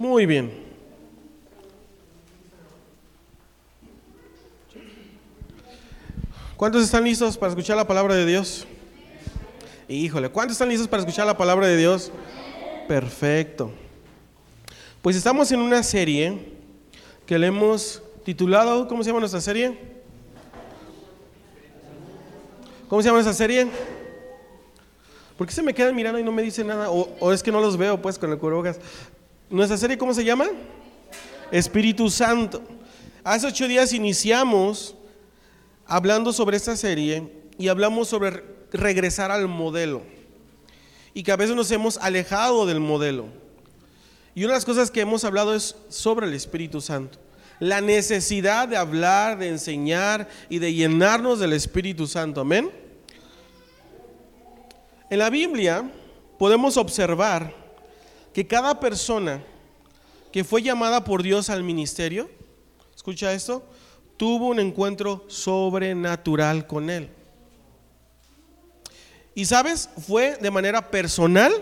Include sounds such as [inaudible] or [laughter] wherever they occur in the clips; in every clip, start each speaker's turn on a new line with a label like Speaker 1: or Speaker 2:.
Speaker 1: Muy bien. ¿Cuántos están listos para escuchar la palabra de Dios? Híjole, ¿cuántos están listos para escuchar la palabra de Dios? Perfecto. Pues estamos en una serie que le hemos titulado, ¿cómo se llama nuestra serie? ¿Cómo se llama nuestra serie? ¿Por qué se me quedan mirando y no me dicen nada? O, es que no los veo pues con el cubrebocas. ¿Nuestra serie cómo se llama? Espíritu Santo. Hace ocho días iniciamos hablando sobre esta serie y hablamos sobre regresar al modelo. Y que a veces nos hemos alejado del modelo. Y una de las cosas que hemos hablado es sobre el Espíritu Santo. La necesidad de hablar, de enseñar y de llenarnos del Espíritu Santo. Amén. En la Biblia podemos observar que cada persona que fue llamada por Dios al ministerio, escucha esto, tuvo un encuentro sobrenatural con Él. Y sabes, fue de manera personal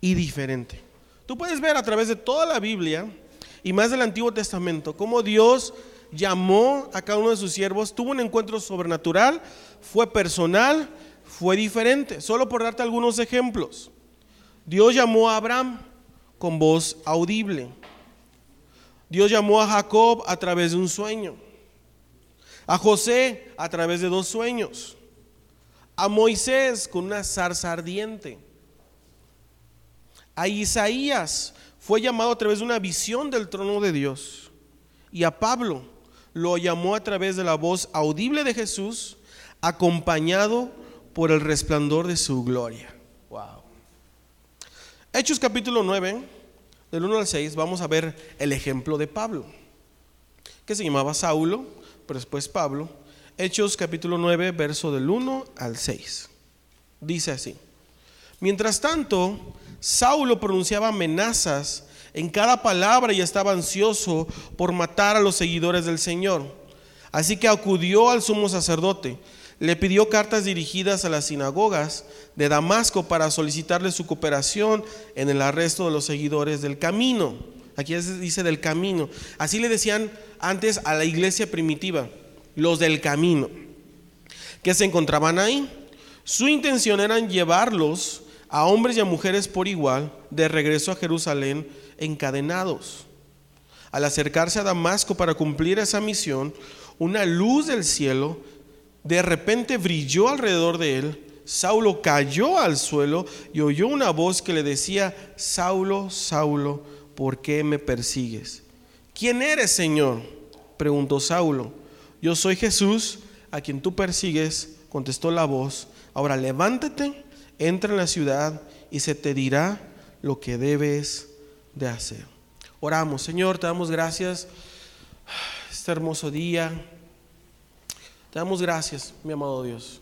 Speaker 1: y diferente. Tú puedes ver a través de toda la Biblia y más del Antiguo Testamento cómo Dios llamó a cada uno de sus siervos, tuvo un encuentro sobrenatural, fue personal, fue diferente. Solo por darte algunos ejemplos. Dios llamó a Abraham con voz audible. Dios llamó a Jacob a través de un sueño. A José a través de dos sueños. A Moisés con una zarza ardiente a Isaías fue llamado a través de una visión del trono de Dios. Y a Pablo lo llamó a través de la voz audible de Jesús, acompañado por el resplandor de su gloria. Hechos capítulo 9, del 1 al 6, vamos a ver el ejemplo de Pablo, que se llamaba Saulo, pero después Pablo. Hechos capítulo 9, verso del 1 al 6. Dice así. Mientras tanto, Saulo pronunciaba amenazas en cada palabra y estaba ansioso por matar a los seguidores del Señor. Así que acudió al sumo sacerdote, le pidió cartas dirigidas a las sinagogas de Damasco para solicitarle su cooperación en el arresto de los seguidores del camino. Aquí dice del camino. Así le decían antes a la iglesia primitiva, los del camino, que se encontraban ahí. Su intención era llevarlos a hombres y a mujeres por igual de regreso a Jerusalén encadenados. Al acercarse a Damasco para cumplir esa misión, una luz del cielo de repente brilló alrededor de él. Saulo cayó al suelo y oyó una voz que le decía, Saulo, Saulo, ¿por qué me persigues? ¿Quién eres, Señor? preguntó Saulo. Yo soy Jesús, a quien tú persigues, contestó la voz. Ahora levántate entra en la ciudad y se te dirá lo que debes de hacer. Oramos, Señor, te damos gracias este hermoso día. Te damos gracias, mi amado Dios,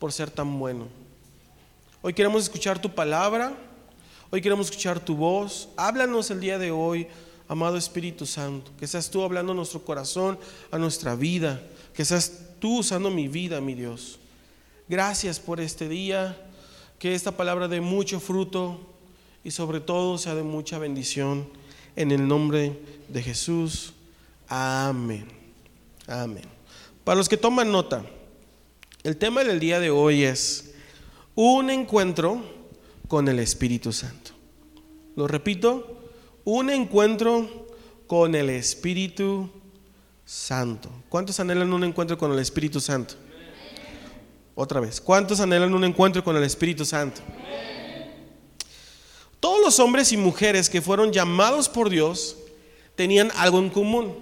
Speaker 1: por ser tan bueno. Hoy queremos escuchar tu palabra, hoy queremos escuchar tu voz. Háblanos el día de hoy, amado Espíritu Santo, que seas tú hablando a nuestro corazón, a nuestra vida, que seas tú usando mi vida, mi Dios. Gracias por este día que esta palabra dé mucho fruto y sobre todo sea de mucha bendición. En el nombre de Jesús. Amén. Amén. Para los que toman nota, el tema del día de hoy es un encuentro con el Espíritu Santo. Lo repito, un encuentro con el Espíritu Santo. ¿Cuántos anhelan un encuentro con el Espíritu Santo? Otra vez, ¿cuántos anhelan un encuentro con el Espíritu Santo? Todos los hombres y mujeres que fueron llamados por Dios tenían algo en común.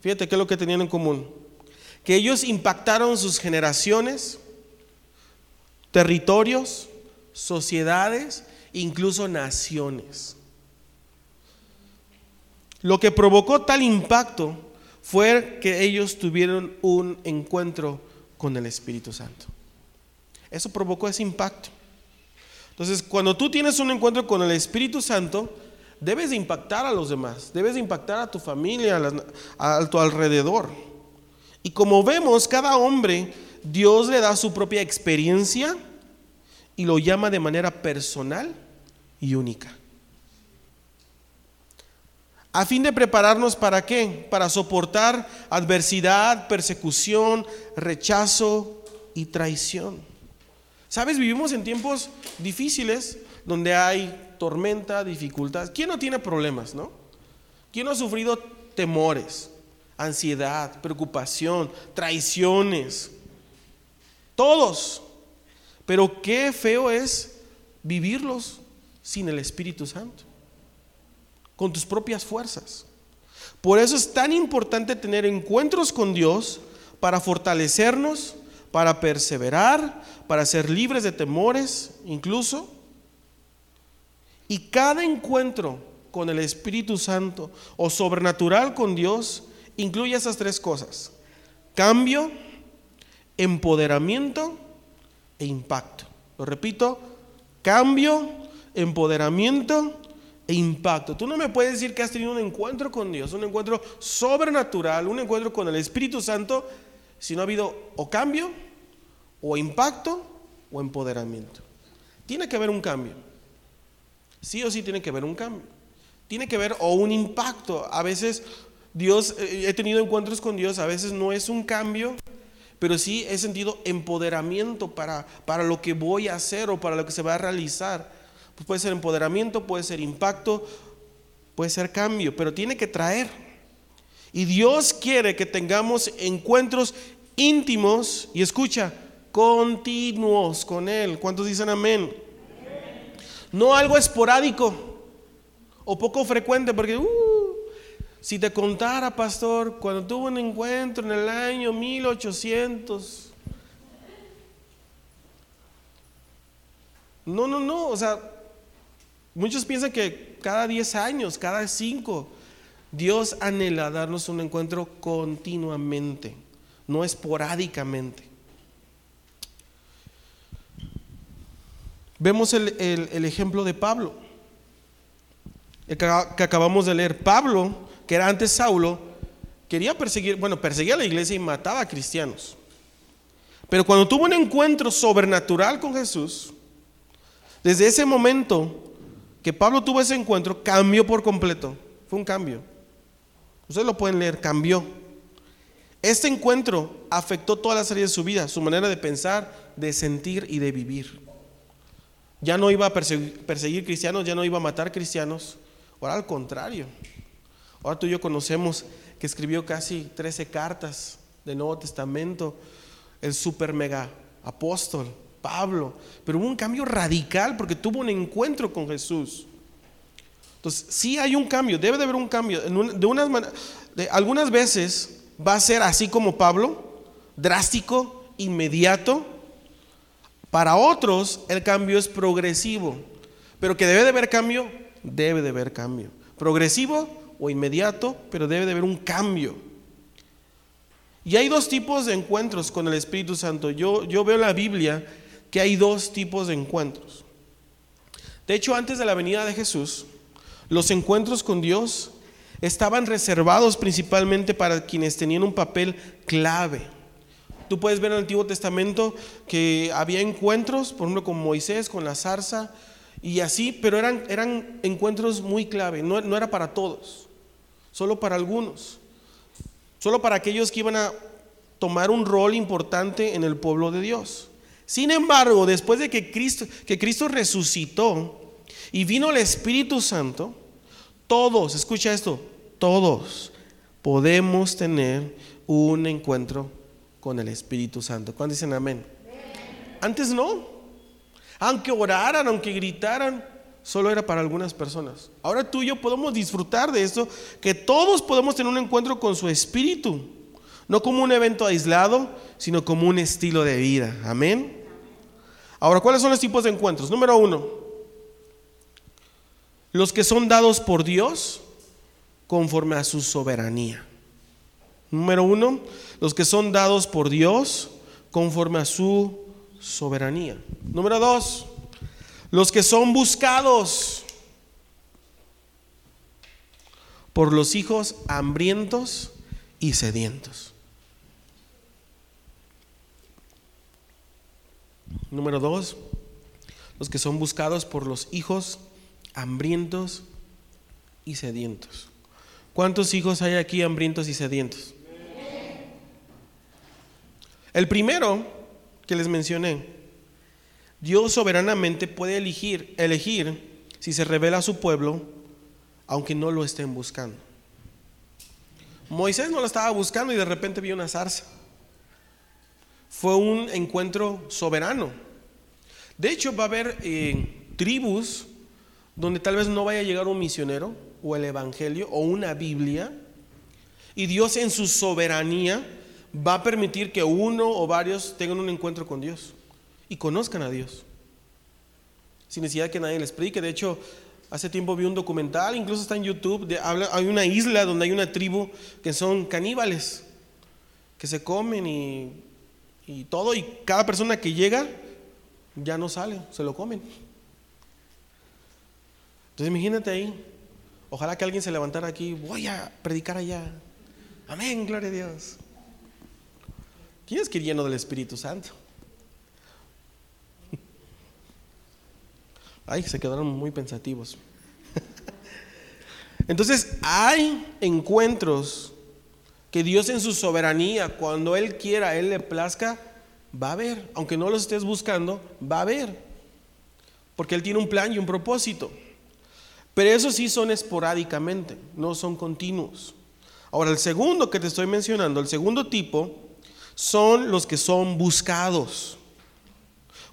Speaker 1: Fíjate qué es lo que tenían en común. Que ellos impactaron sus generaciones, territorios, sociedades, incluso naciones. Lo que provocó tal impacto fue que ellos tuvieron un encuentro con el Espíritu Santo. Eso provocó ese impacto. Entonces, cuando tú tienes un encuentro con el Espíritu Santo, debes de impactar a los demás, debes de impactar a tu familia, a, tu alrededor. Y como vemos, cada hombre, Dios le da su propia experiencia y lo llama de manera personal y única. a fin de prepararnos para qué? Para soportar adversidad, persecución, rechazo y traición. Sabes, vivimos en tiempos difíciles donde hay tormenta, dificultad. ¿Quién no tiene problemas, no? ¿Quién no ha sufrido temores, ansiedad, preocupación, traiciones? Todos. Pero qué feo es vivirlos sin el Espíritu Santo con tus propias fuerzas. Por eso es tan importante tener encuentros con Dios para fortalecernos, para perseverar, para ser libres de temores incluso. Y cada encuentro con el Espíritu Santo o sobrenatural con Dios incluye esas tres cosas. Cambio, empoderamiento e impacto. Lo repito, cambio, empoderamiento e impacto. Tú no me puedes decir que has tenido un encuentro con Dios, un encuentro sobrenatural, un encuentro con el Espíritu Santo, si no ha habido o cambio, o impacto, o empoderamiento. Tiene que haber un cambio. Sí o sí tiene que haber un cambio. Tiene que haber o un impacto. A veces Dios, eh, he tenido encuentros con Dios, a veces no es un cambio, pero sí he sentido empoderamiento para, para lo que voy a hacer o para lo que se va a realizar. Pues puede ser empoderamiento, puede ser impacto, puede ser cambio, pero tiene que traer. Y Dios quiere que tengamos encuentros íntimos y escucha, continuos con Él. ¿Cuántos dicen amén? No algo esporádico o poco frecuente, porque uh, si te contara, pastor, cuando tuve un encuentro en el año 1800, no, no, no, o sea, Muchos piensan que cada 10 años, cada 5, Dios anhela darnos un encuentro continuamente, no esporádicamente. Vemos el, ejemplo de Pablo, el que acabamos de leer. Pablo, que era antes Saulo, quería perseguir, bueno, perseguía a la iglesia y mataba a cristianos. Pero cuando tuvo un encuentro sobrenatural con Jesús, desde ese momento que Pablo tuvo ese encuentro, cambió por completo. Fue un cambio. Ustedes lo pueden leer, cambió. Este encuentro afectó toda la serie de su vida, su manera de pensar, de sentir y de vivir. Ya no iba a perseguir, cristianos, ya no iba a matar cristianos. Ahora al contrario. Ahora tú y yo conocemos que escribió casi 13 cartas del Nuevo Testamento, el super mega apóstol. Pablo, pero hubo un cambio radical porque tuvo un encuentro con Jesús. Entonces, sí hay un cambio, debe de haber un cambio. De, unas algunas veces va a ser así como Pablo, drástico, inmediato. Para otros el cambio es progresivo, pero que debe de haber cambio, debe de haber cambio. Progresivo o inmediato, pero debe de haber un cambio. Y hay dos tipos de encuentros con el Espíritu Santo. Yo, yo veo la Biblia que hay dos tipos de encuentros. De hecho, antes de la venida de Jesús, los encuentros con Dios estaban reservados principalmente para quienes tenían un papel clave. Tú puedes ver en el Antiguo Testamento que había encuentros, por ejemplo, con Moisés, con la zarza y así, pero eran, eran encuentros muy clave, no, no era para todos, solo para algunos, solo para aquellos que iban a tomar un rol importante en el pueblo de Dios. Sin embargo, después de que Cristo, resucitó y vino el Espíritu Santo, todos, escucha esto, todos podemos tener un encuentro con el Espíritu Santo. ¿Cuándo dicen amén? Antes no. Aunque oraran, aunque gritaran, solo era para algunas personas. Ahora tú y yo podemos disfrutar de esto, que todos podemos tener un encuentro con su Espíritu. No como un evento aislado, sino como un estilo de vida. Amén. Ahora, ¿cuáles son los tipos de encuentros? Número uno, los que son dados por Dios conforme a su soberanía. Número uno, los que son dados por Dios conforme a su soberanía. Número dos, los que son buscados por los hijos hambrientos y sedientos. Número dos, los que son buscados por los hijos hambrientos y sedientos. ¿Cuántos hijos hay aquí hambrientos y sedientos? El primero que les mencioné, Dios soberanamente puede elegir, elegir si se revela a su pueblo, aunque no lo estén buscando. Moisés no lo estaba buscando y de repente vio una zarza. Fue un encuentro soberano. De hecho, va a haber eh, tribus donde tal vez no vaya a llegar un misionero o el evangelio o una Biblia. Y Dios en su soberanía va a permitir que uno o varios tengan un encuentro con Dios y conozcan a Dios. Sin necesidad que nadie les predique. De hecho, hace tiempo vi un documental, incluso está en YouTube, de, hay una isla donde hay una tribu que son caníbales, que se comen y, y todo, y cada persona que llega ya no sale, se lo comen. Entonces imagínate ahí, ojalá que alguien se levantara aquí, voy a predicar allá. Amén, gloria a Dios. ¿Quién es que lleno del Espíritu Santo? Ay, se quedaron muy pensativos. [laughs] Entonces, hay encuentros que Dios en su soberanía, cuando Él quiera, Él le plazca, va a haber. Aunque no los estés buscando, va a haber. Porque Él tiene un plan y un propósito. Pero esos sí son esporádicamente, no son continuos. Ahora, el segundo que te estoy mencionando, el segundo tipo, son los que son buscados.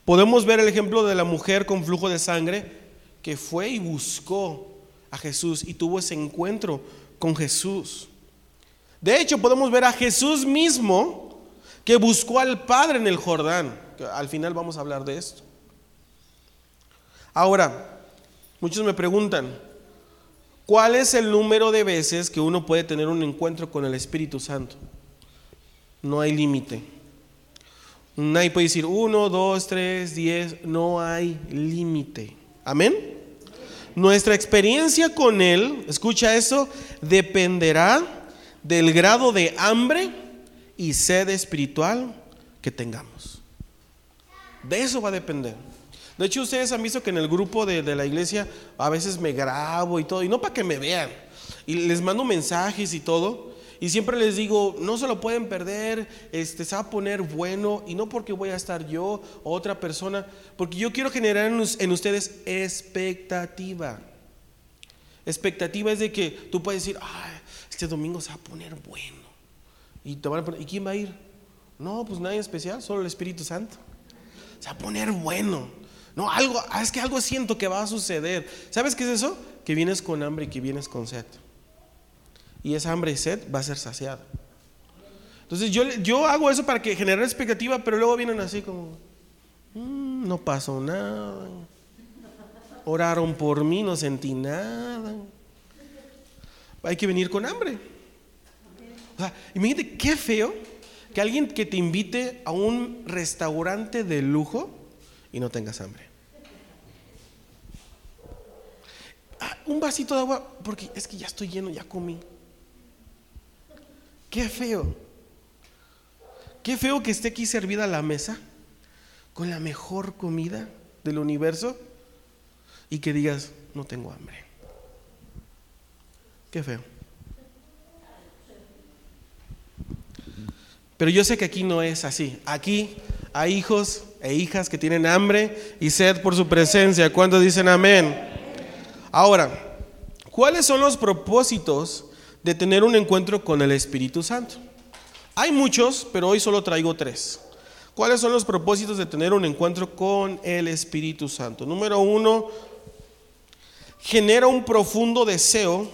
Speaker 1: Podemos ver el ejemplo de la mujer con flujo de sangre que fue y buscó a Jesús y tuvo ese encuentro con Jesús. De hecho, podemos ver a Jesús mismo que buscó al Padre en el Jordán. Al final vamos a hablar de esto. Ahora, muchos me preguntan, ¿cuál es el número de veces que uno puede tener un encuentro con el Espíritu Santo? no hay límite. Nadie puede decir uno, dos, tres, diez, no hay límite. Amén. Nuestra experiencia con Él, escucha eso, dependerá del grado de hambre y sed espiritual que tengamos. De eso va a depender. De hecho, ustedes han visto que en el grupo de, de la iglesia a veces me grabo y todo, y no para que me vean, y les mando mensajes y todo, y siempre les digo, no se lo pueden perder, este, se va a poner bueno, y no porque voy a estar yo o otra persona, porque yo quiero generar en, ustedes expectativa. Expectativa es de que tú puedes decir, este domingo se va a poner bueno. Y, te van a ¿y quién va a ir? No, pues nadie especial, solo el Espíritu Santo. Se va a poner bueno. No, algo, ah, es que algo siento que va a suceder. ¿Sabes qué es eso? Que vienes con hambre y que vienes con sed y esa hambre y sed va a ser saciada. Entonces yo, yo hago eso para que generar expectativa, pero luego vienen así como, mm, no pasó nada, oraron por mí, no sentí nada. Hay que venir con hambre. O sea, imagínate qué feo que alguien que te invite a un restaurante de lujo y no tengas hambre. Ah, un vasito de agua, porque es que ya estoy lleno, ya comí. Qué feo. Qué feo que esté aquí servida la mesa con la mejor comida del universo y que digas, no tengo hambre. Qué feo. Pero yo sé que aquí no es así. Aquí hay hijos e hijas que tienen hambre y sed por su presencia. ¿Cuántos dicen amén? Ahora, ¿cuáles son los propósitos de tener un encuentro con el Espíritu Santo. Hay muchos, pero hoy solo traigo tres. ¿Cuáles son los propósitos de tener un encuentro con el Espíritu Santo? Número uno, genera un profundo deseo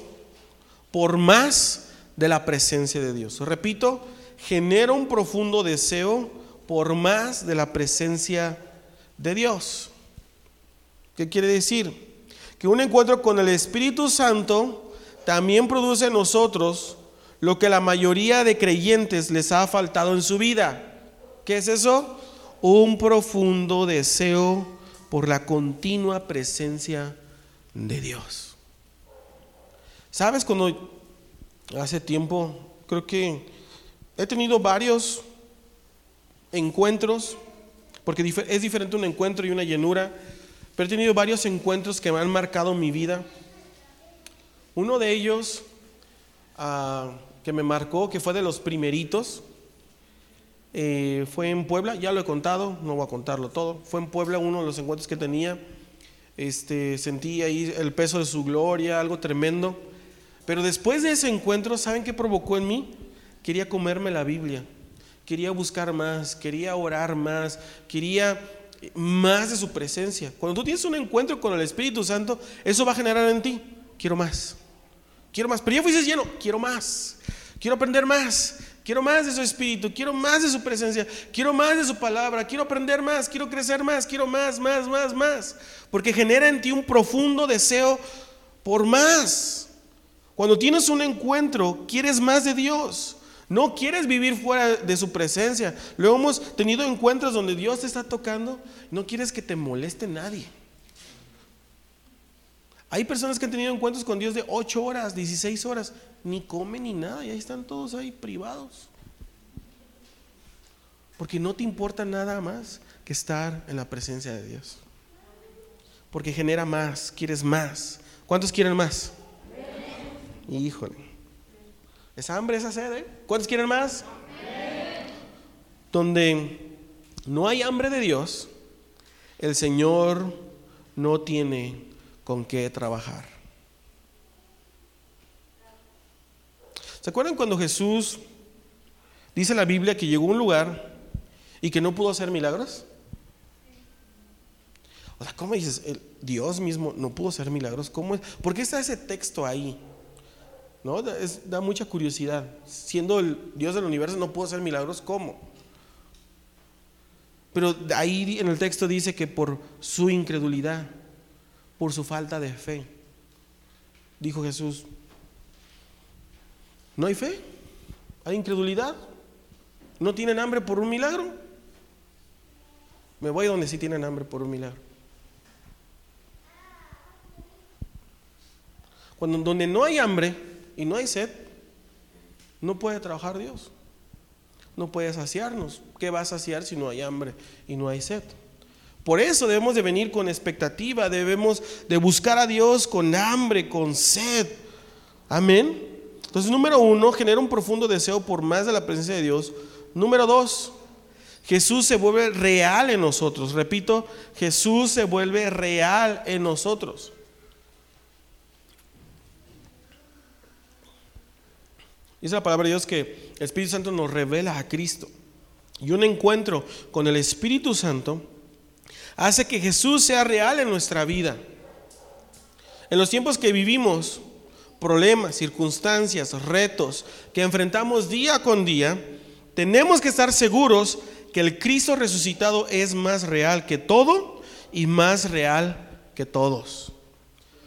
Speaker 1: por más de la presencia de Dios. Repito, genera un profundo deseo por más de la presencia de Dios. ¿Qué quiere decir? Que un encuentro con el Espíritu Santo también produce en nosotros lo que la mayoría de creyentes les ha faltado en su vida. ¿Qué es eso? Un profundo deseo por la continua presencia de Dios. ¿Sabes cuando hace tiempo creo que he tenido varios encuentros, porque es diferente un encuentro y una llenura, pero he tenido varios encuentros que me han marcado mi vida. Uno de ellos ah, que me marcó, que fue de los primeritos. Eh, fue en Puebla, ya lo he contado, no voy a contarlo todo. Fue en Puebla uno de los encuentros que tenía. Este, sentí ahí el peso de su gloria, algo tremendo. Pero después de ese encuentro, ¿saben qué provocó en mí? Quería comerme la Biblia, quería buscar más, quería orar más, quería más de su presencia. Cuando tú tienes un encuentro con el Espíritu Santo, eso va a generar en ti, quiero más, quiero más. Pero ya fuiste lleno, quiero más, quiero aprender más, quiero más de su Espíritu, quiero más de su presencia, quiero más de su palabra, quiero aprender más, quiero crecer más, quiero más, más, más, más. Porque genera en ti un profundo deseo por más. Cuando tienes un encuentro, quieres más de Dios. No quieres vivir fuera de su presencia. Luego hemos tenido encuentros donde Dios te está tocando. No quieres que te moleste nadie. Hay personas que han tenido encuentros con Dios de 8 horas, 16 horas. Ni comen ni nada. Y ahí están todos ahí privados. Porque no te importa nada más que estar en la presencia de Dios. Porque genera más, quieres más. ¿Cuántos quieren más? Híjole. ¿Es hambre, esa sed? Eh? ¿Cuántos quieren más? Donde no hay hambre de Dios, el Señor no tiene con qué trabajar. ¿Se acuerdan cuando Jesús dice la Biblia que llegó a un lugar y que no pudo hacer milagros? O sea, ¿cómo dices? El Dios mismo no pudo hacer milagros. ¿Cómo es? ¿Por qué está ese texto ahí? ¿no? da mucha curiosidad. Siendo el Dios del universo no pudo hacer milagros, ¿cómo? Pero ahí en el texto dice que por su incredulidad, por su falta de fe, dijo Jesús, ¿no hay fe? ¿Hay incredulidad? ¿No tienen hambre por un milagro? Me voy donde sí tienen hambre por un milagro. Cuando donde no hay hambre, y no hay sed, no puede trabajar Dios. No puede saciarnos. ¿Qué va a saciar si no hay hambre y no hay sed? Por eso debemos de venir con expectativa, debemos de buscar a Dios con hambre, con sed. Amén. Entonces, número uno, genera un profundo deseo por más de la presencia de Dios. Número dos, Jesús se vuelve real en nosotros. Repito, Jesús se vuelve real en nosotros. Dice la palabra de Dios que el Espíritu Santo nos revela a Cristo. Y un encuentro con el Espíritu Santo hace que Jesús sea real en nuestra vida. En los tiempos que vivimos, problemas, circunstancias, retos que enfrentamos día con día, tenemos que estar seguros que el Cristo resucitado es más real que todo y más real que todos.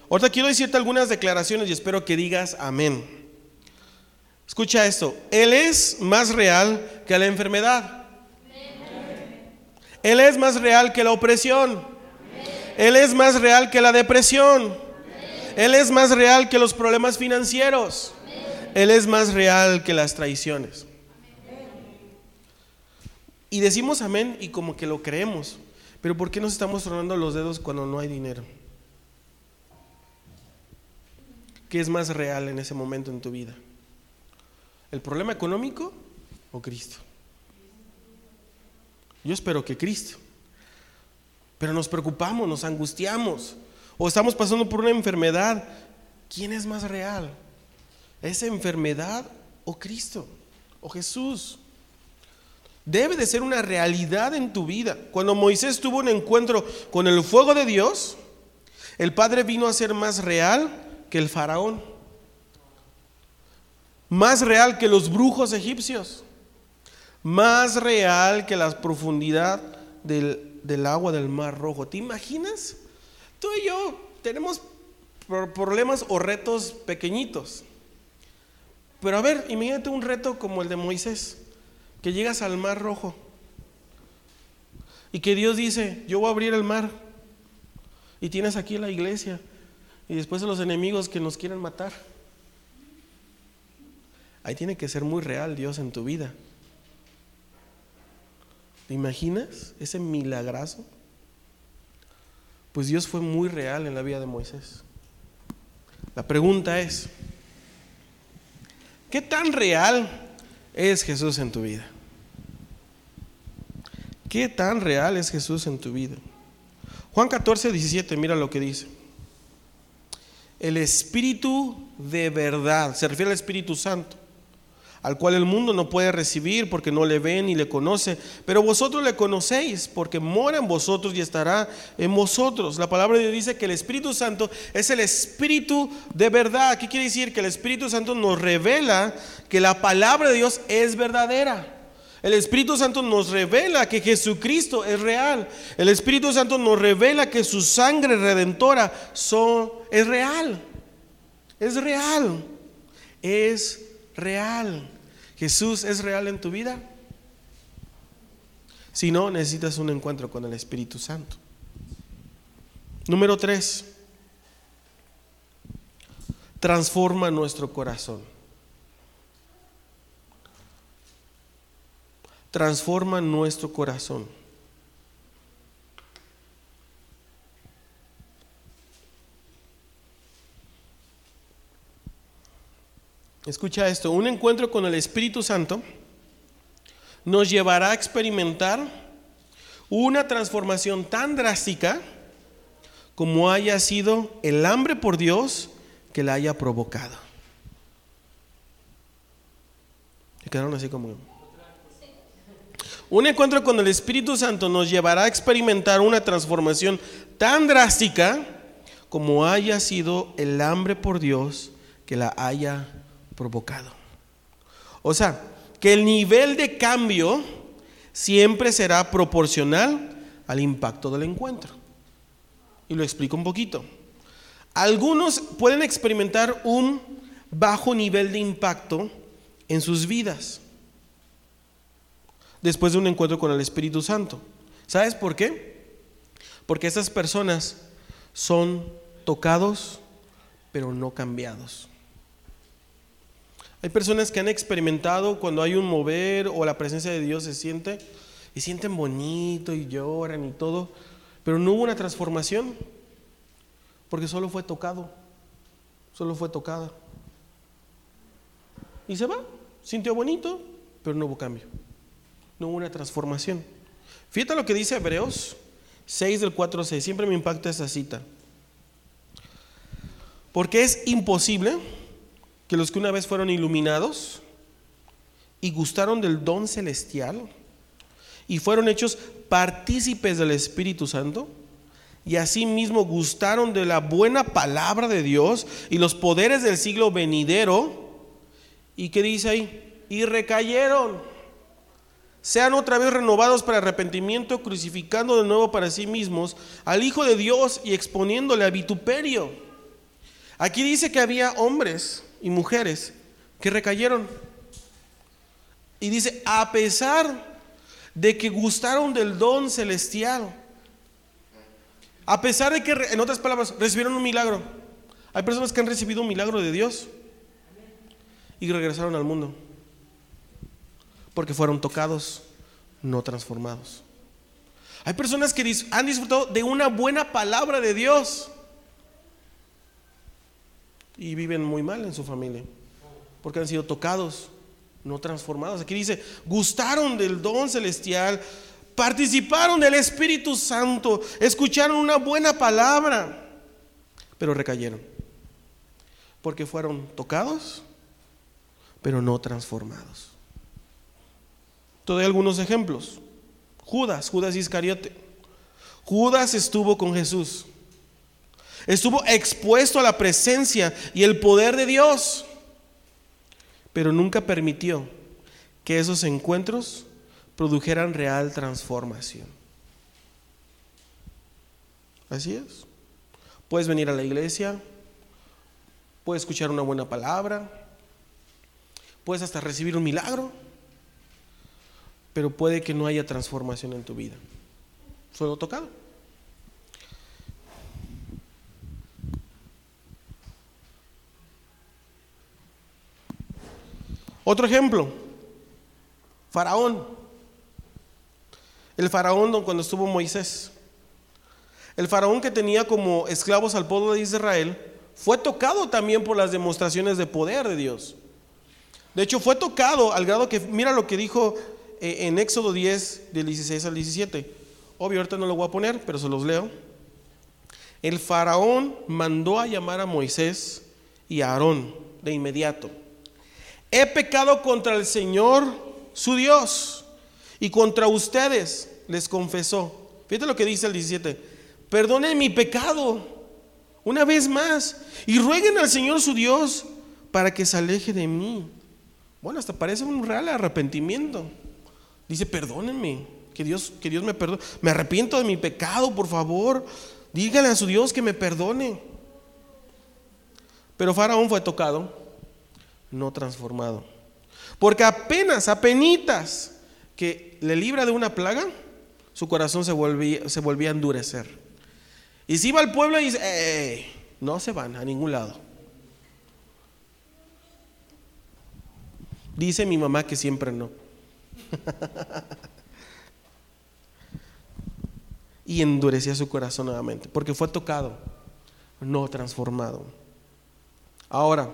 Speaker 1: Ahorita quiero decirte algunas declaraciones y espero que digas amén. Escucha esto, Él es más real que la enfermedad. Él es más real que la opresión. Él es más real que la depresión. Él es más real que los problemas financieros. Él es más real que las traiciones. Y decimos amén y como que lo creemos. Pero ¿por qué nos estamos tronando los dedos cuando no hay dinero? ¿Qué es más real en ese momento en tu vida? ¿El problema económico o Cristo? Yo espero que Cristo. Pero nos preocupamos, nos angustiamos o estamos pasando por una enfermedad. ¿Quién es más real? ¿Esa enfermedad o Cristo o Jesús? Debe de ser una realidad en tu vida. Cuando Moisés tuvo un encuentro con el fuego de Dios, el Padre vino a ser más real que el faraón más real que los brujos egipcios, más real que la profundidad del, agua del mar rojo. ¿Te imaginas? Tú y yo tenemos problemas o retos pequeñitos. Pero a ver, imagínate un reto como el de Moisés, que llegas al mar rojo y que Dios dice, yo voy a abrir el mar y tienes aquí la iglesia y después los enemigos que nos quieren matar. Ahí tiene que ser muy real Dios en tu vida. ¿Te imaginas ese milagrazo? Pues Dios fue muy real en la vida de Moisés. La pregunta es, ¿Qué tan real es Jesús en tu vida? ¿Qué tan real es Jesús en tu vida? Juan 14, 17, mira lo que dice. El Espíritu de verdad, se refiere al Espíritu Santo, al cual el mundo no puede recibir porque no le ve ni le conoce, pero vosotros le conocéis porque mora en vosotros y estará en vosotros. La palabra de Dios dice que el Espíritu Santo es el Espíritu de verdad. ¿Qué quiere decir? Que el Espíritu Santo nos revela que la palabra de Dios es verdadera. El Espíritu Santo nos revela que Jesucristo es real. El Espíritu Santo nos revela que su sangre redentora es real. Es real. Es real. Jesús es real en tu vida. Si no, necesitas un encuentro con el Espíritu Santo. Número tres. Transforma nuestro corazón. transforma nuestro corazón. Escucha esto, un encuentro con el Espíritu Santo nos llevará a experimentar una transformación tan drástica como haya sido el hambre por Dios que la haya provocado. Se quedaron así como... Un encuentro con el Espíritu Santo nos llevará a experimentar una transformación tan drástica como haya sido el hambre por Dios que la haya provocado. O sea, que el nivel de cambio siempre será proporcional al impacto del encuentro. Y lo explico un poquito. Algunos pueden experimentar un bajo nivel de impacto en sus vidas después de un encuentro con el Espíritu Santo. ¿Sabes por qué? Porque esas personas son tocados, pero no cambiados. Hay personas que han experimentado cuando hay un mover o la presencia de Dios se siente y sienten bonito y lloran y todo, pero no hubo una transformación porque solo fue tocado, solo fue tocada. Y se va, sintió bonito, pero no hubo cambio no hubo una transformación. Fíjate lo que dice Hebreos 6 del 4 al 6. Siempre me impacta esa cita. Porque es imposible que los que una vez fueron iluminados y gustaron del don celestial y fueron hechos partícipes del Espíritu Santo y asimismo gustaron de la buena palabra de Dios y los poderes del siglo venidero. ¿Y qué dice ahí? Y recayeron sean otra vez renovados para arrepentimiento, crucificando de nuevo para sí mismos al Hijo de Dios y exponiéndole a vituperio. Aquí dice que había hombres y mujeres que recayeron. Y dice, a pesar de que gustaron del don celestial, a pesar de que, en otras palabras, recibieron un milagro. Hay personas que han recibido un milagro de Dios y regresaron al mundo porque fueron tocados, no transformados. Hay personas que han disfrutado de una buena palabra de Dios y viven muy mal en su familia porque han sido tocados, no transformados. Aquí dice, gustaron del don celestial, participaron del Espíritu Santo, escucharon una buena palabra, pero recayeron porque fueron tocados, pero no transformados. Te doy algunos ejemplos. Judas, Judas Iscariote. Judas estuvo con Jesús. Estuvo expuesto a la presencia y el poder de Dios. Pero nunca permitió que esos encuentros produjeran real transformación. Así es. Puedes venir a la iglesia, puedes escuchar una buena palabra, puedes hasta recibir un milagro pero puede que no haya transformación en tu vida. Solo tocado. Otro ejemplo, Faraón. El faraón cuando estuvo Moisés. El faraón que tenía como esclavos al pueblo de Israel fue tocado también por las demostraciones de poder de Dios. De hecho, fue tocado al grado que, mira lo que dijo eh, en Éxodo 10, del 16 al 17. Obvio, ahorita no lo voy a poner, pero se los leo. El faraón mandó a llamar a Moisés y a Aarón de inmediato. He pecado contra el Señor, su Dios, y contra ustedes, les confesó. Fíjate lo que dice el 17. Perdonen mi pecado una vez más y rueguen al Señor su Dios para que se aleje de mí. Bueno, hasta parece un real arrepentimiento. Dice, perdónenme, que Dios, que Dios me perdone. Me arrepiento de mi pecado, por favor. Díganle a su Dios que me perdone. Pero Faraón fue tocado, no transformado. Porque apenas, apenitas que le libra de una plaga, su corazón se volvía, se volvía a endurecer. Y si iba al pueblo y dice, no se van a ningún lado. Dice mi mamá que siempre no. [laughs] y endurecía su corazón nuevamente, porque fue tocado, no transformado. Ahora,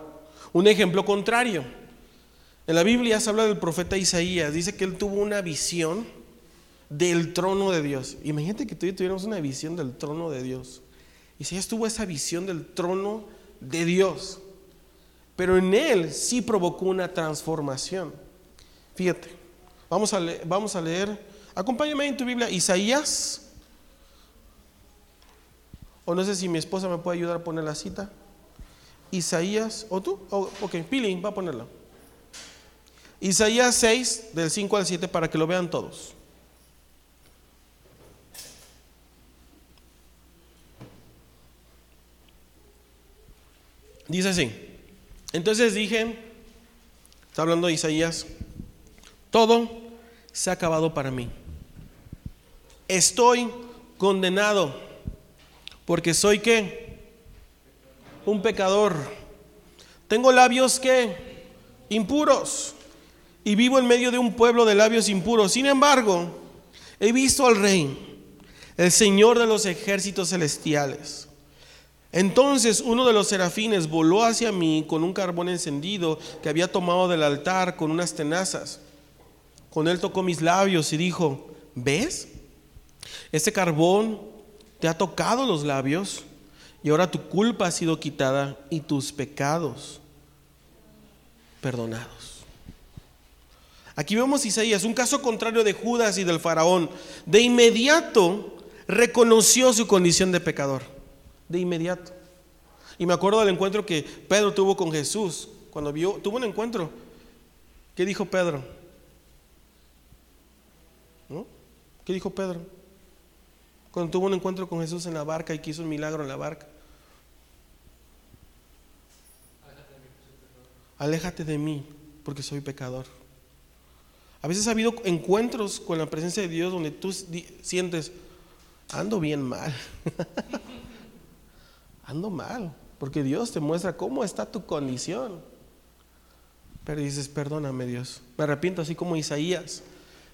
Speaker 1: un ejemplo contrario. En la Biblia se habla del profeta Isaías, dice que él tuvo una visión del trono de Dios. Imagínate que tú y yo tuviéramos una visión del trono de Dios. Isaías tuvo esa visión del trono de Dios. Pero en él sí provocó una transformación. Fíjate, vamos a, leer, vamos a leer, acompáñame en tu Biblia, Isaías. O no sé si mi esposa me puede ayudar a poner la cita. Isaías, o tú, ok, Pili va a ponerla. Isaías 6, del 5 al 7, para que lo vean todos. Dice así. Entonces dije, está hablando de Isaías, todo se ha acabado para mí. Estoy condenado porque soy qué? Un pecador. Tengo labios que impuros y vivo en medio de un pueblo de labios impuros. Sin embargo, he visto al rey, el Señor de los ejércitos celestiales. Entonces uno de los serafines voló hacia mí con un carbón encendido que había tomado del altar con unas tenazas. Con él tocó mis labios y dijo, ¿ves? Este carbón te ha tocado los labios y ahora tu culpa ha sido quitada y tus pecados perdonados. Aquí vemos Isaías, un caso contrario de Judas y del faraón. De inmediato reconoció su condición de pecador de inmediato. Y me acuerdo del encuentro que Pedro tuvo con Jesús. Cuando vio, tuvo un encuentro. ¿Qué dijo Pedro? ¿No? ¿Qué dijo Pedro? Cuando tuvo un encuentro con Jesús en la barca y quiso un milagro en la barca. Aléjate de mí, porque soy pecador. A veces ha habido encuentros con la presencia de Dios donde tú sientes, ando bien mal. [laughs] ando mal, porque Dios te muestra cómo está tu condición. Pero dices, perdóname Dios, me arrepiento así como Isaías.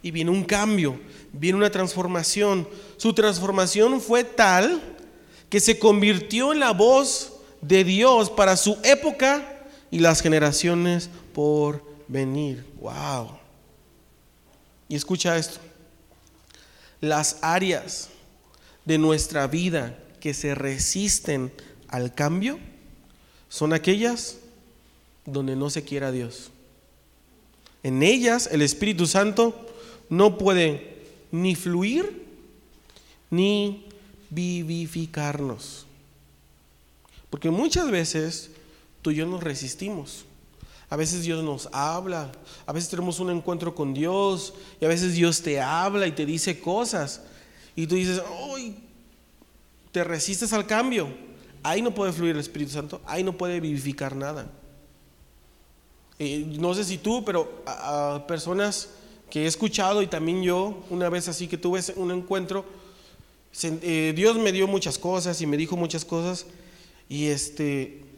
Speaker 1: Y viene un cambio, viene una transformación. Su transformación fue tal que se convirtió en la voz de Dios para su época y las generaciones por venir. Wow. Y escucha esto. Las áreas de nuestra vida que se resisten al cambio son aquellas donde no se quiera Dios. En ellas el Espíritu Santo no puede ni fluir ni vivificarnos. Porque muchas veces tú y yo nos resistimos. A veces Dios nos habla, a veces tenemos un encuentro con Dios y a veces Dios te habla y te dice cosas. Y tú dices, ¡ay! te resistes al cambio, ahí no puede fluir el Espíritu Santo, ahí no puede vivificar nada. no sé si tú, pero a, personas que he escuchado y también yo, una vez así que tuve un encuentro, eh, Dios me dio muchas cosas y me dijo muchas cosas y este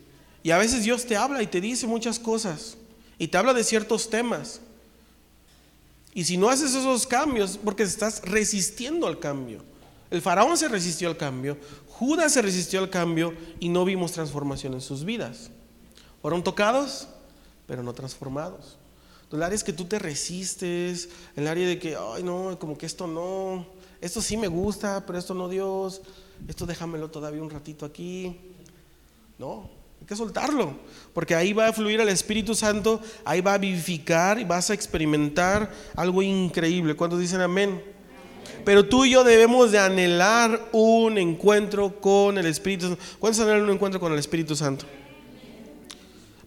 Speaker 1: y a veces Dios te habla y te dice muchas cosas y te habla de ciertos temas. Y si no haces esos cambios, porque estás resistiendo al cambio. El faraón se resistió al cambio, Judas se resistió al cambio y no vimos transformación en sus vidas. ¿Fueron tocados? pero no transformados. El área es que tú te resistes, el área de que, ay no, como que esto no, esto sí me gusta, pero esto no Dios, esto déjamelo todavía un ratito aquí. No, hay que soltarlo, porque ahí va a fluir el Espíritu Santo, ahí va a vivificar y vas a experimentar algo increíble. ¿Cuántos dicen amén? Pero tú y yo debemos de anhelar un encuentro con el Espíritu Santo. ¿Cuántos anhelan un encuentro con el Espíritu Santo?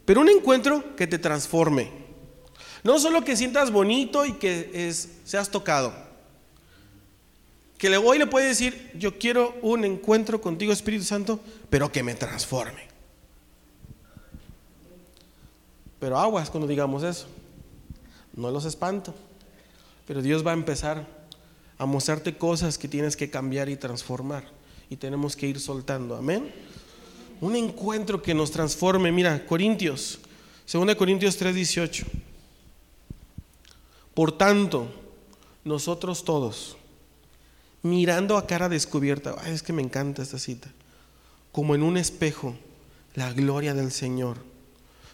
Speaker 1: Pero un encuentro que te transforme. No solo que sientas bonito y que seas tocado. Que hoy le puede decir, yo quiero un encuentro contigo Espíritu Santo, pero que me transforme. Pero aguas cuando digamos eso. No los espanto. Pero Dios va a empezar a mostrarte cosas que tienes que cambiar y transformar. Y tenemos que ir soltando. Amén. Un encuentro que nos transforme. Mira, Corintios, 2 Corintios 3:18. Por tanto, nosotros todos, mirando a cara descubierta, es que me encanta esta cita, como en un espejo, la gloria del Señor.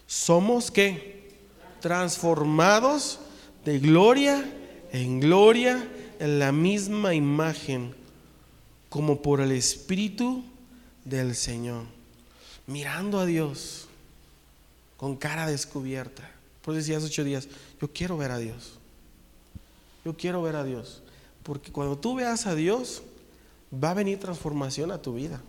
Speaker 1: Somos que transformados de gloria en gloria en la misma imagen, como por el Espíritu del Señor. Mirando a Dios con cara descubierta. Por eso decía hace ocho días, yo quiero ver a Dios. Yo quiero ver a Dios. Porque cuando tú veas a Dios, va a venir transformación a tu vida.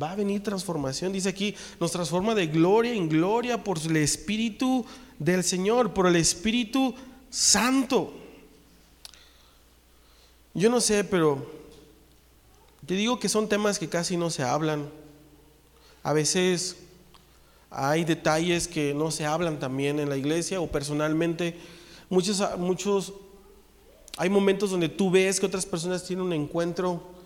Speaker 1: Va a venir transformación. Dice aquí, nos transforma de gloria en gloria por el Espíritu del Señor, por el Espíritu Santo. Yo no sé, pero te digo que son temas que casi no se hablan. A veces hay detalles que no se hablan también en la iglesia o personalmente. Muchos, muchos, hay momentos donde tú ves que otras personas tienen un encuentro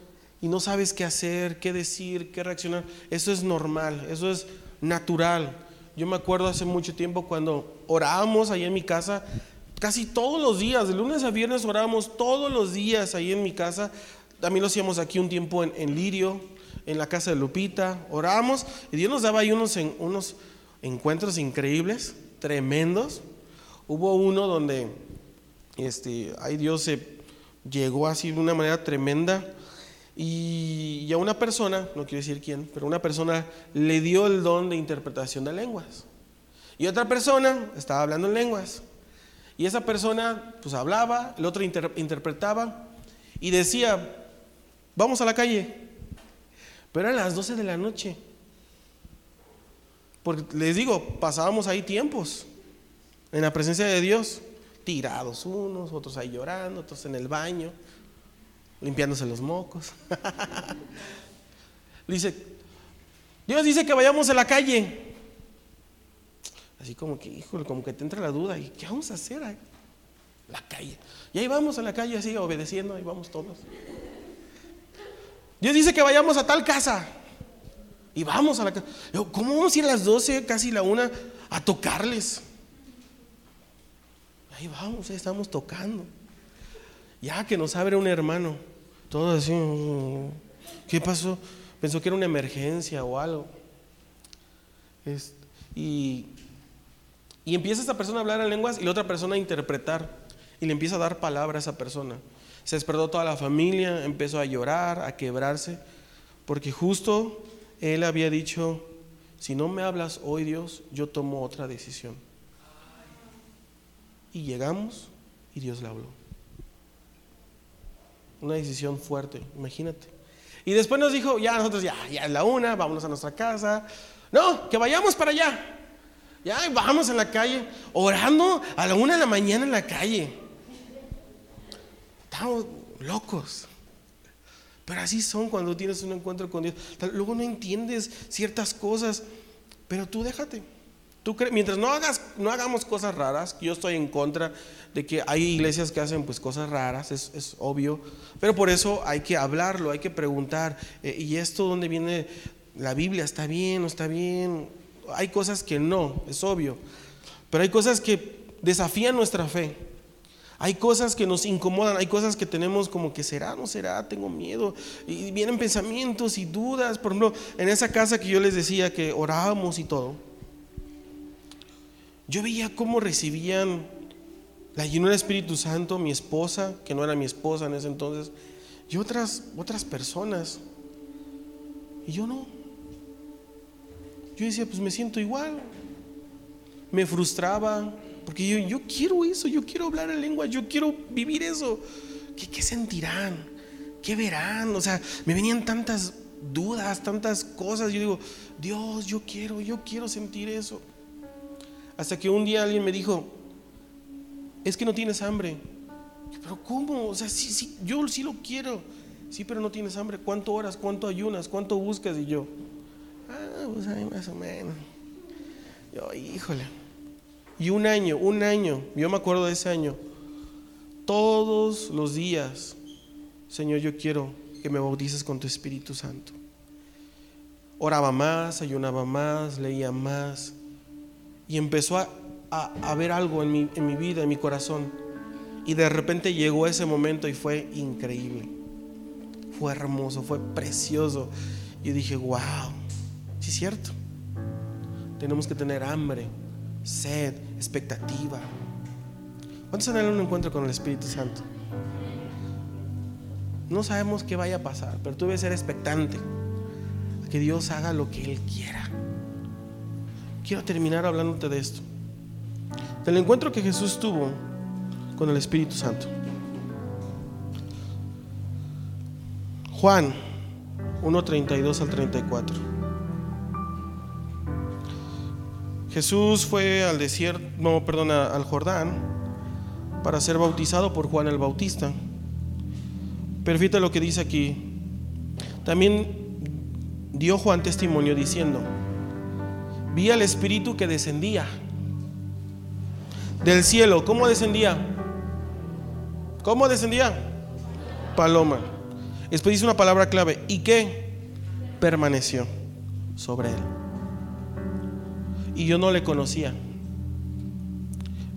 Speaker 1: y no sabes qué hacer, qué decir, qué reaccionar. Eso es normal, eso es natural. Yo me acuerdo hace mucho tiempo cuando orábamos ahí en mi casa, Casi todos los días, de lunes a viernes orábamos todos los días ahí en mi casa. También lo hacíamos aquí un tiempo en, Lirio, en la casa de Lupita. Orábamos y Dios nos daba ahí unos, unos encuentros increíbles, tremendos. Hubo uno donde este, ahí Dios se llegó así de una manera tremenda. Y, a una persona, no quiero decir quién, pero una persona le dio el don de interpretación de lenguas. Y otra persona estaba hablando en lenguas. Y esa persona pues hablaba, el otro interpretaba y decía, vamos a la calle. Pero eran las 12 de la noche. Porque les digo, pasábamos ahí tiempos en la presencia de Dios, tirados unos, otros ahí llorando, otros en el baño, limpiándose los mocos. [laughs] dice, Dios dice que vayamos a la calle. Así como que, híjole, como que te entra la duda, ¿y qué vamos a hacer ahí? La calle. Y ahí vamos a la calle así, obedeciendo, ahí vamos todos. Dios dice que vayamos a tal casa. Y vamos a la casa. ¿Cómo vamos a ir a las 12, casi la una, a tocarles? Ahí vamos, ahí estamos tocando. Ya que nos abre un hermano, todo así. ¿Qué pasó? Pensó que era una emergencia o algo. y y empieza esta persona a hablar en lenguas y la otra persona a interpretar. Y le empieza a dar palabra a esa persona. Se despertó toda la familia, empezó a llorar, a quebrarse, porque justo él había dicho, si no me hablas hoy Dios, yo tomo otra decisión. Y llegamos y Dios le habló. Una decisión fuerte, imagínate. Y después nos dijo, ya nosotros ya, ya es la una, vámonos a nuestra casa. No, que vayamos para allá. Ya vamos a la calle, orando a la una de la mañana en la calle. Estamos locos. Pero así son cuando tienes un encuentro con Dios. Luego no entiendes ciertas cosas, pero tú déjate. Mientras no hagas, no hagamos cosas raras, yo estoy en contra de que hay iglesias que hacen pues cosas raras, es, obvio, pero por eso hay que hablarlo, hay que preguntar, eh, ¿y esto dónde viene? ¿La Biblia está bien o está bien? hay cosas que no, es obvio, pero hay cosas que desafían nuestra fe. Hay cosas que nos incomodan, hay cosas que tenemos como que será, no será, tengo miedo. Y vienen pensamientos y dudas. Por ejemplo, en esa casa que yo les decía que orábamos y todo. Yo veía cómo recibían la llenura del Espíritu Santo, mi esposa, que no era mi esposa en ese entonces, y otras, otras personas. Y yo no. Yo decía, pues me siento igual. Me frustraba, porque yo, yo quiero eso, yo quiero hablar en lengua, yo quiero vivir eso. ¿Qué, ¿Qué sentirán? ¿Qué verán? O sea, me venían tantas dudas, tantas cosas. Yo digo, Dios, yo quiero, yo quiero sentir eso. Hasta que un día alguien me dijo, es que no tienes hambre. Pero ¿cómo? O sea, sí, sí, yo sí lo quiero. Sí, pero no tienes hambre. ¿Cuánto horas? ¿Cuánto ayunas? ¿Cuánto buscas? Y yo, ah, pues ahí más o menos. Yo, híjole. Y un año, un año, yo me acuerdo de ese año, todos los días, Señor, yo quiero que me bautices con tu Espíritu Santo. Oraba más, ayunaba más, leía más. Y empezó a, a, ver algo en mi, en mi vida, en mi corazón. Y de repente llegó ese momento y fue increíble. Fue hermoso, fue precioso. Y dije, wow, sí es cierto. Tenemos que tener hambre, sed, expectativa. ¿Cuántos en un encuentro con el Espíritu Santo? No sabemos qué vaya a pasar, pero tú debes ser expectante a que Dios haga lo que Él quiera. Quiero terminar hablándote de esto. Del encuentro que Jesús tuvo con el Espíritu Santo. Juan 1.32 al 34. Jesús fue al desierto, no, perdón, al Jordán para ser bautizado por Juan el Bautista. Pero lo que dice aquí. También dio Juan testimonio diciendo, vi al Espíritu que descendía del cielo. ¿Cómo descendía? ¿Cómo descendía? Paloma. Después dice una palabra clave. ¿Y qué? Permaneció sobre él. Y yo no le conocía.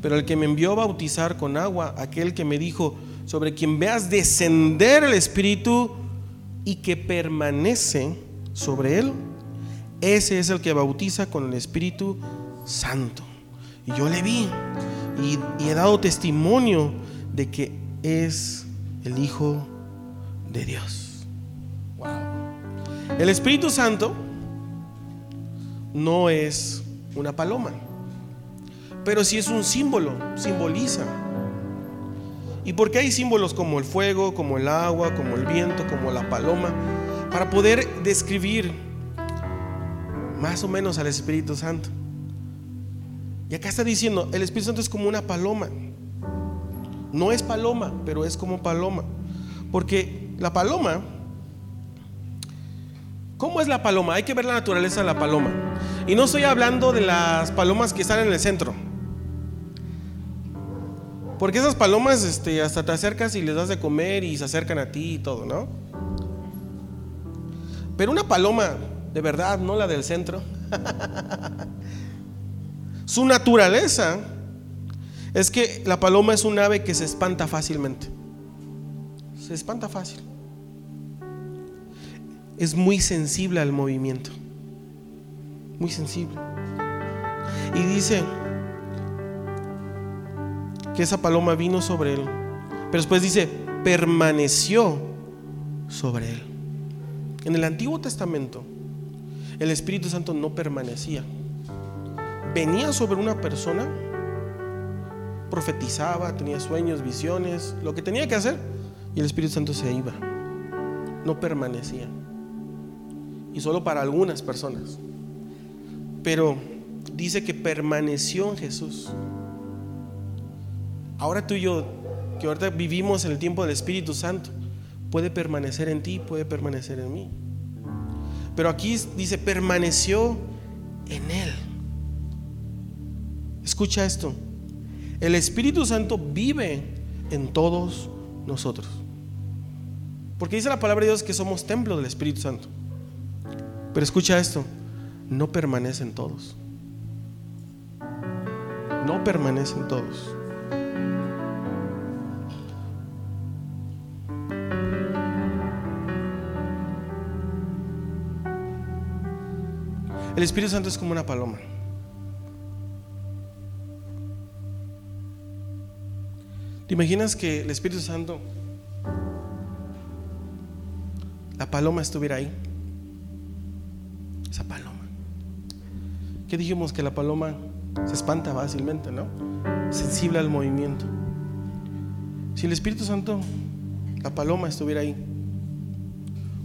Speaker 1: Pero el que me envió a bautizar con agua, aquel que me dijo, sobre quien veas descender el Espíritu y que permanece sobre él, ese es el que bautiza con el Espíritu Santo. Y yo le vi y, he dado testimonio de que es el Hijo de Dios. El Espíritu Santo no es una paloma, pero sí es un símbolo, simboliza ¿Y por qué hay símbolos como el fuego, como el agua, como el viento, como la paloma? Para poder describir más o menos al Espíritu Santo. Y acá está diciendo, el Espíritu Santo es como una paloma. No es paloma, pero es como paloma. Porque la paloma, ¿cómo es la paloma? Hay que ver la naturaleza de la paloma. Y no estoy hablando de las palomas que están en el centro. Porque esas palomas este, hasta te acercas y les das de comer y se acercan a ti y todo, ¿no? Pero una paloma de verdad, no la del centro. Su naturaleza es que la paloma es un ave que se espanta fácilmente. Se espanta fácil. Es muy sensible al movimiento. Muy sensible. Y dice, que esa paloma vino sobre él. Pero después dice, permaneció sobre él. En el Antiguo Testamento, el Espíritu Santo no permanecía. Venía sobre una persona, profetizaba, tenía sueños, visiones, lo que tenía que hacer, y el Espíritu Santo se iba. No permanecía. Y solo para algunas personas. Pero dice que permaneció en Jesús. Ahora tú y yo, que ahorita vivimos en el tiempo del Espíritu Santo, puede permanecer en ti, puede permanecer en mí. Pero aquí dice, permaneció en Él. Escucha esto. El Espíritu Santo vive en todos nosotros. Porque dice la palabra de Dios que somos templo del Espíritu Santo. Pero escucha esto, no permanecen todos. No permanecen todos. El Espíritu Santo es como una paloma. ¿Te imaginas que el Espíritu Santo, la paloma estuviera ahí? Esa paloma. ¿Qué dijimos? Que la paloma se espanta fácilmente, ¿no? Sensible al movimiento. Si el Espíritu Santo, la paloma estuviera ahí,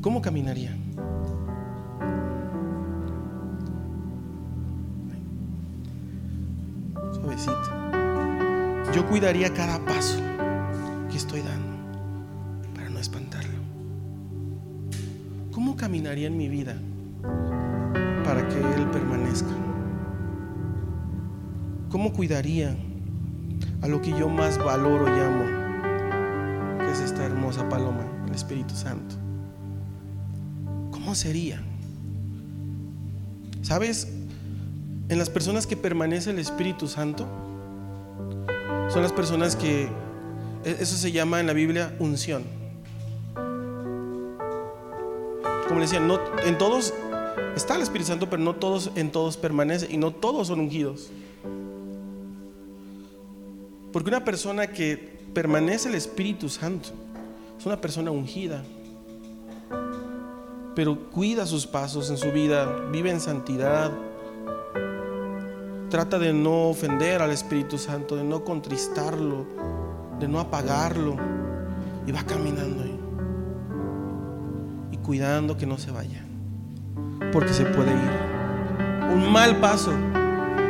Speaker 1: ¿cómo caminaría? Yo cuidaría cada paso que estoy dando para no espantarlo. ¿Cómo caminaría en mi vida para que Él permanezca? ¿Cómo cuidaría a lo que yo más valoro y amo, que es esta hermosa paloma, el Espíritu Santo? ¿Cómo sería? ¿Sabes? En las personas que permanece el Espíritu Santo, son las personas que, e-, eso se llama en la Biblia unción. Como decía, no, en todos está el Espíritu Santo, pero no todos en todos permanece y no todos son ungidos. Porque una persona que permanece el Espíritu Santo es una persona ungida, pero cuida sus pasos en su vida, vive en santidad, trata de no ofender al Espíritu Santo, de no contristarlo, de no apagarlo, y va caminando ahí, y cuidando que no se vaya, porque se puede ir. Un mal paso,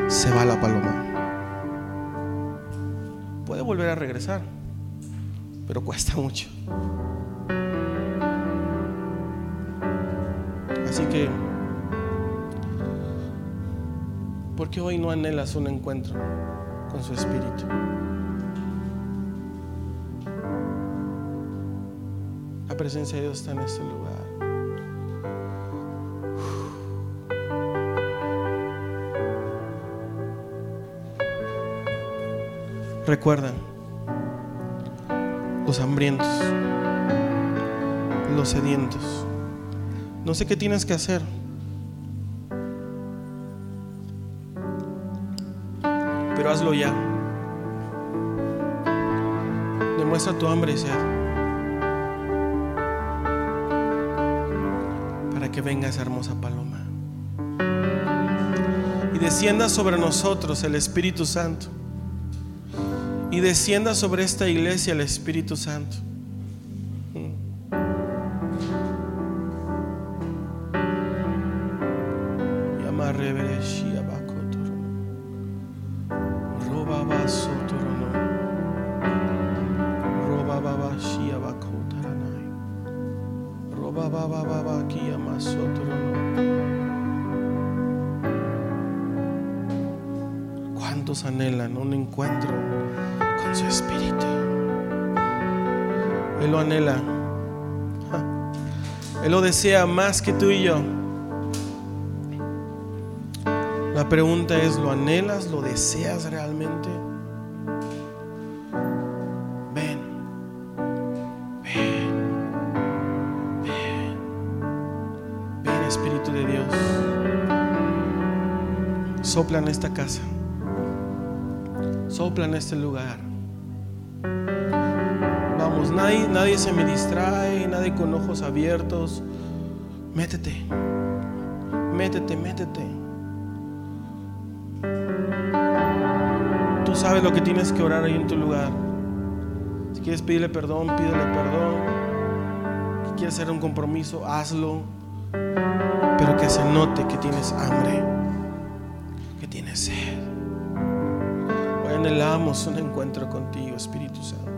Speaker 1: se va la paloma puede volver a regresar, pero cuesta mucho. Así que, ¿por qué hoy no anhelas un encuentro con su espíritu? La presencia de Dios está en este lugar. Recuerda, los hambrientos, los sedientos. No sé qué tienes que hacer. Pero hazlo ya. Demuestra tu hambre y sed. Para que venga esa hermosa paloma. Y descienda sobre nosotros el Espíritu Santo y descienda sobre esta iglesia el Espíritu Santo. Desea más que tú y yo. La pregunta es, ¿lo anhelas? ¿Lo deseas realmente? Ven, ven, ven, ven Espíritu de Dios. Sopla en esta casa. Sopla en este lugar. Vamos, nadie, nadie se me distrae, nadie con ojos abiertos. Métete, métete, métete. Tú sabes lo que tienes que orar ahí en tu lugar. Si quieres pedirle perdón, pídele perdón. Si quieres hacer un compromiso, hazlo. Pero que se note que tienes hambre, que tienes sed. Hoy anhelamos un encuentro contigo, Espíritu Santo.